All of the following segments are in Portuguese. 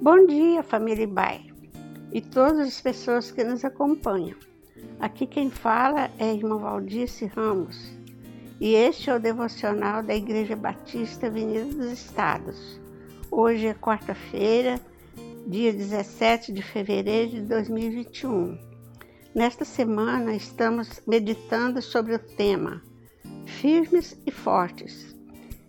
Bom dia, família Bai e todas as pessoas que nos acompanham. Aqui quem fala é a irmã Valdice Ramos e este é o devocional da Igreja Batista Avenida dos Estados. Hoje é quarta-feira, dia 17 de fevereiro de 2021. Nesta semana estamos meditando sobre o tema Firmes e Fortes.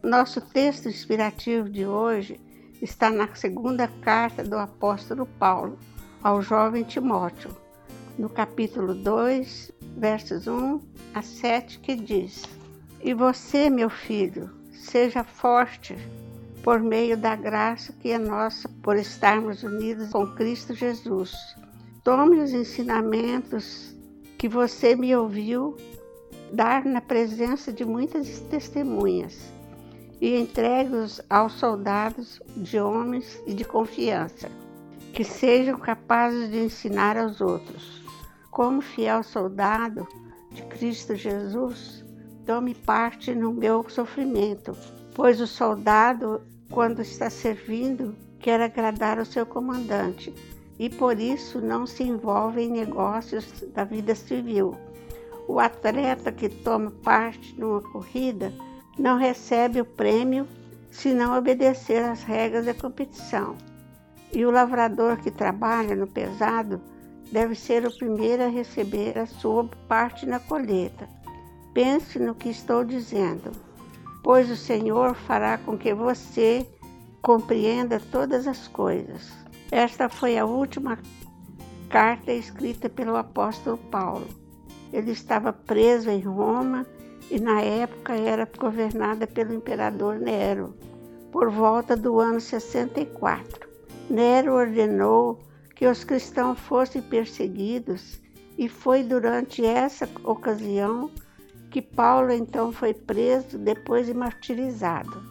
Nosso texto inspirativo de hoje está na segunda carta do apóstolo Paulo ao jovem Timóteo, no capítulo 2, versos 1 a 7, que diz: E você, meu filho, seja forte por meio da graça que é nossa por estarmos unidos com Cristo Jesus. Tome os ensinamentos que você me ouviu dar na presença de muitas testemunhas e entregue-os aos soldados de homens e de confiança, que sejam capazes de ensinar aos outros. Como fiel soldado de Cristo Jesus, tome parte no meu sofrimento, pois o soldado, quando está servindo, quer agradar o seu comandante e por isso não se envolve em negócios da vida civil. O atleta que toma parte numa corrida não recebe o prêmio se não obedecer às regras da competição. E o lavrador que trabalha no pesado deve ser o primeiro a receber a sua parte na colheita. Pense no que estou dizendo, pois o Senhor fará com que você compreenda todas as coisas. Esta foi a última carta escrita pelo apóstolo Paulo. Ele estava preso em Roma e na época era governada pelo imperador Nero, por volta do ano 64. Nero ordenou que os cristãos fossem perseguidos e foi durante essa ocasião que Paulo então foi preso, depois de martirizado.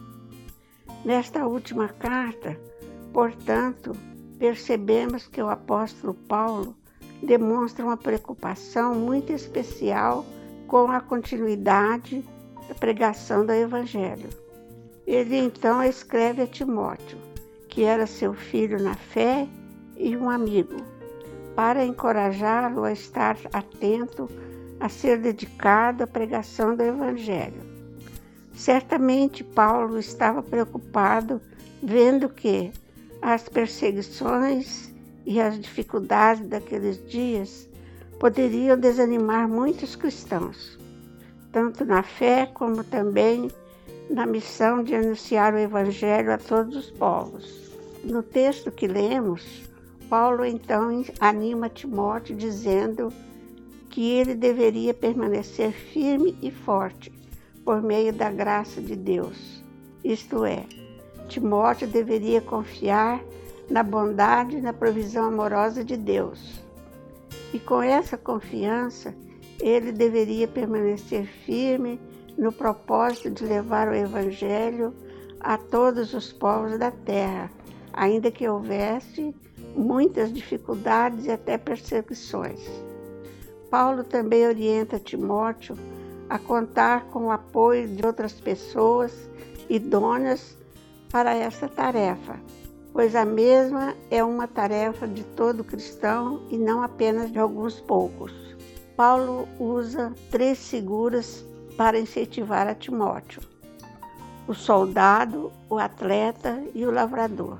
Nesta última carta, portanto, percebemos que o apóstolo Paulo demonstra uma preocupação muito especial com a continuidade da pregação do Evangelho. Ele então escreve a Timóteo, que era seu filho na fé e um amigo, para encorajá-lo a estar atento, a ser dedicado à pregação do Evangelho. Certamente Paulo estava preocupado vendo que as perseguições e as dificuldades daqueles dias poderiam desanimar muitos cristãos, tanto na fé como também na missão de anunciar o Evangelho a todos os povos. No texto que lemos, Paulo então anima Timóteo dizendo que ele deveria permanecer firme e forte por meio da graça de Deus. Isto é, Timóteo deveria confiar na bondade e na provisão amorosa de Deus. E com essa confiança, ele deveria permanecer firme no propósito de levar o Evangelho a todos os povos da terra, ainda que houvesse muitas dificuldades e até perseguições. Paulo também orienta Timóteo a contar com o apoio de outras pessoas idôneas para essa tarefa, pois a mesma é uma tarefa de todo cristão e não apenas de alguns poucos. Paulo usa três figuras para incentivar a Timóteo: o soldado, o atleta e o lavrador.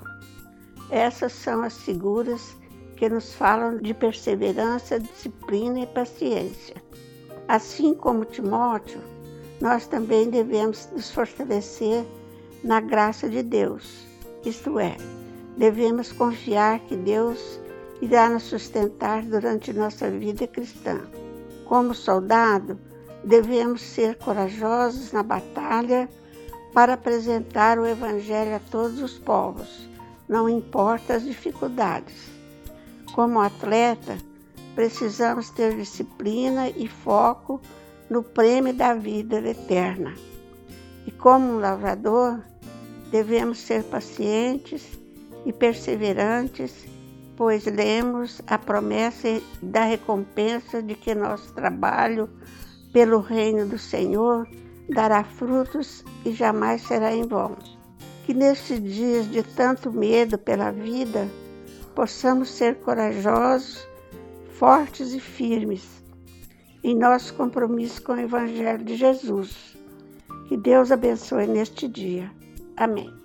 Essas são as figuras que nos falam de perseverança, disciplina e paciência. Assim como Timóteo, nós também devemos nos fortalecer na graça de Deus, isto é, devemos confiar que Deus irá nos sustentar durante nossa vida cristã. Como soldado, devemos ser corajosos na batalha para apresentar o Evangelho a todos os povos, não importa as dificuldades. Como atleta, precisamos ter disciplina e foco no prêmio da vida eterna. E como um lavrador, devemos ser pacientes e perseverantes, pois lemos a promessa da recompensa de que nosso trabalho pelo reino do Senhor dará frutos e jamais será em vão. Que nestes dias de tanto medo pela vida, possamos ser corajosos, fortes e firmes em nosso compromisso com o Evangelho de Jesus. Que Deus abençoe neste dia. Amém.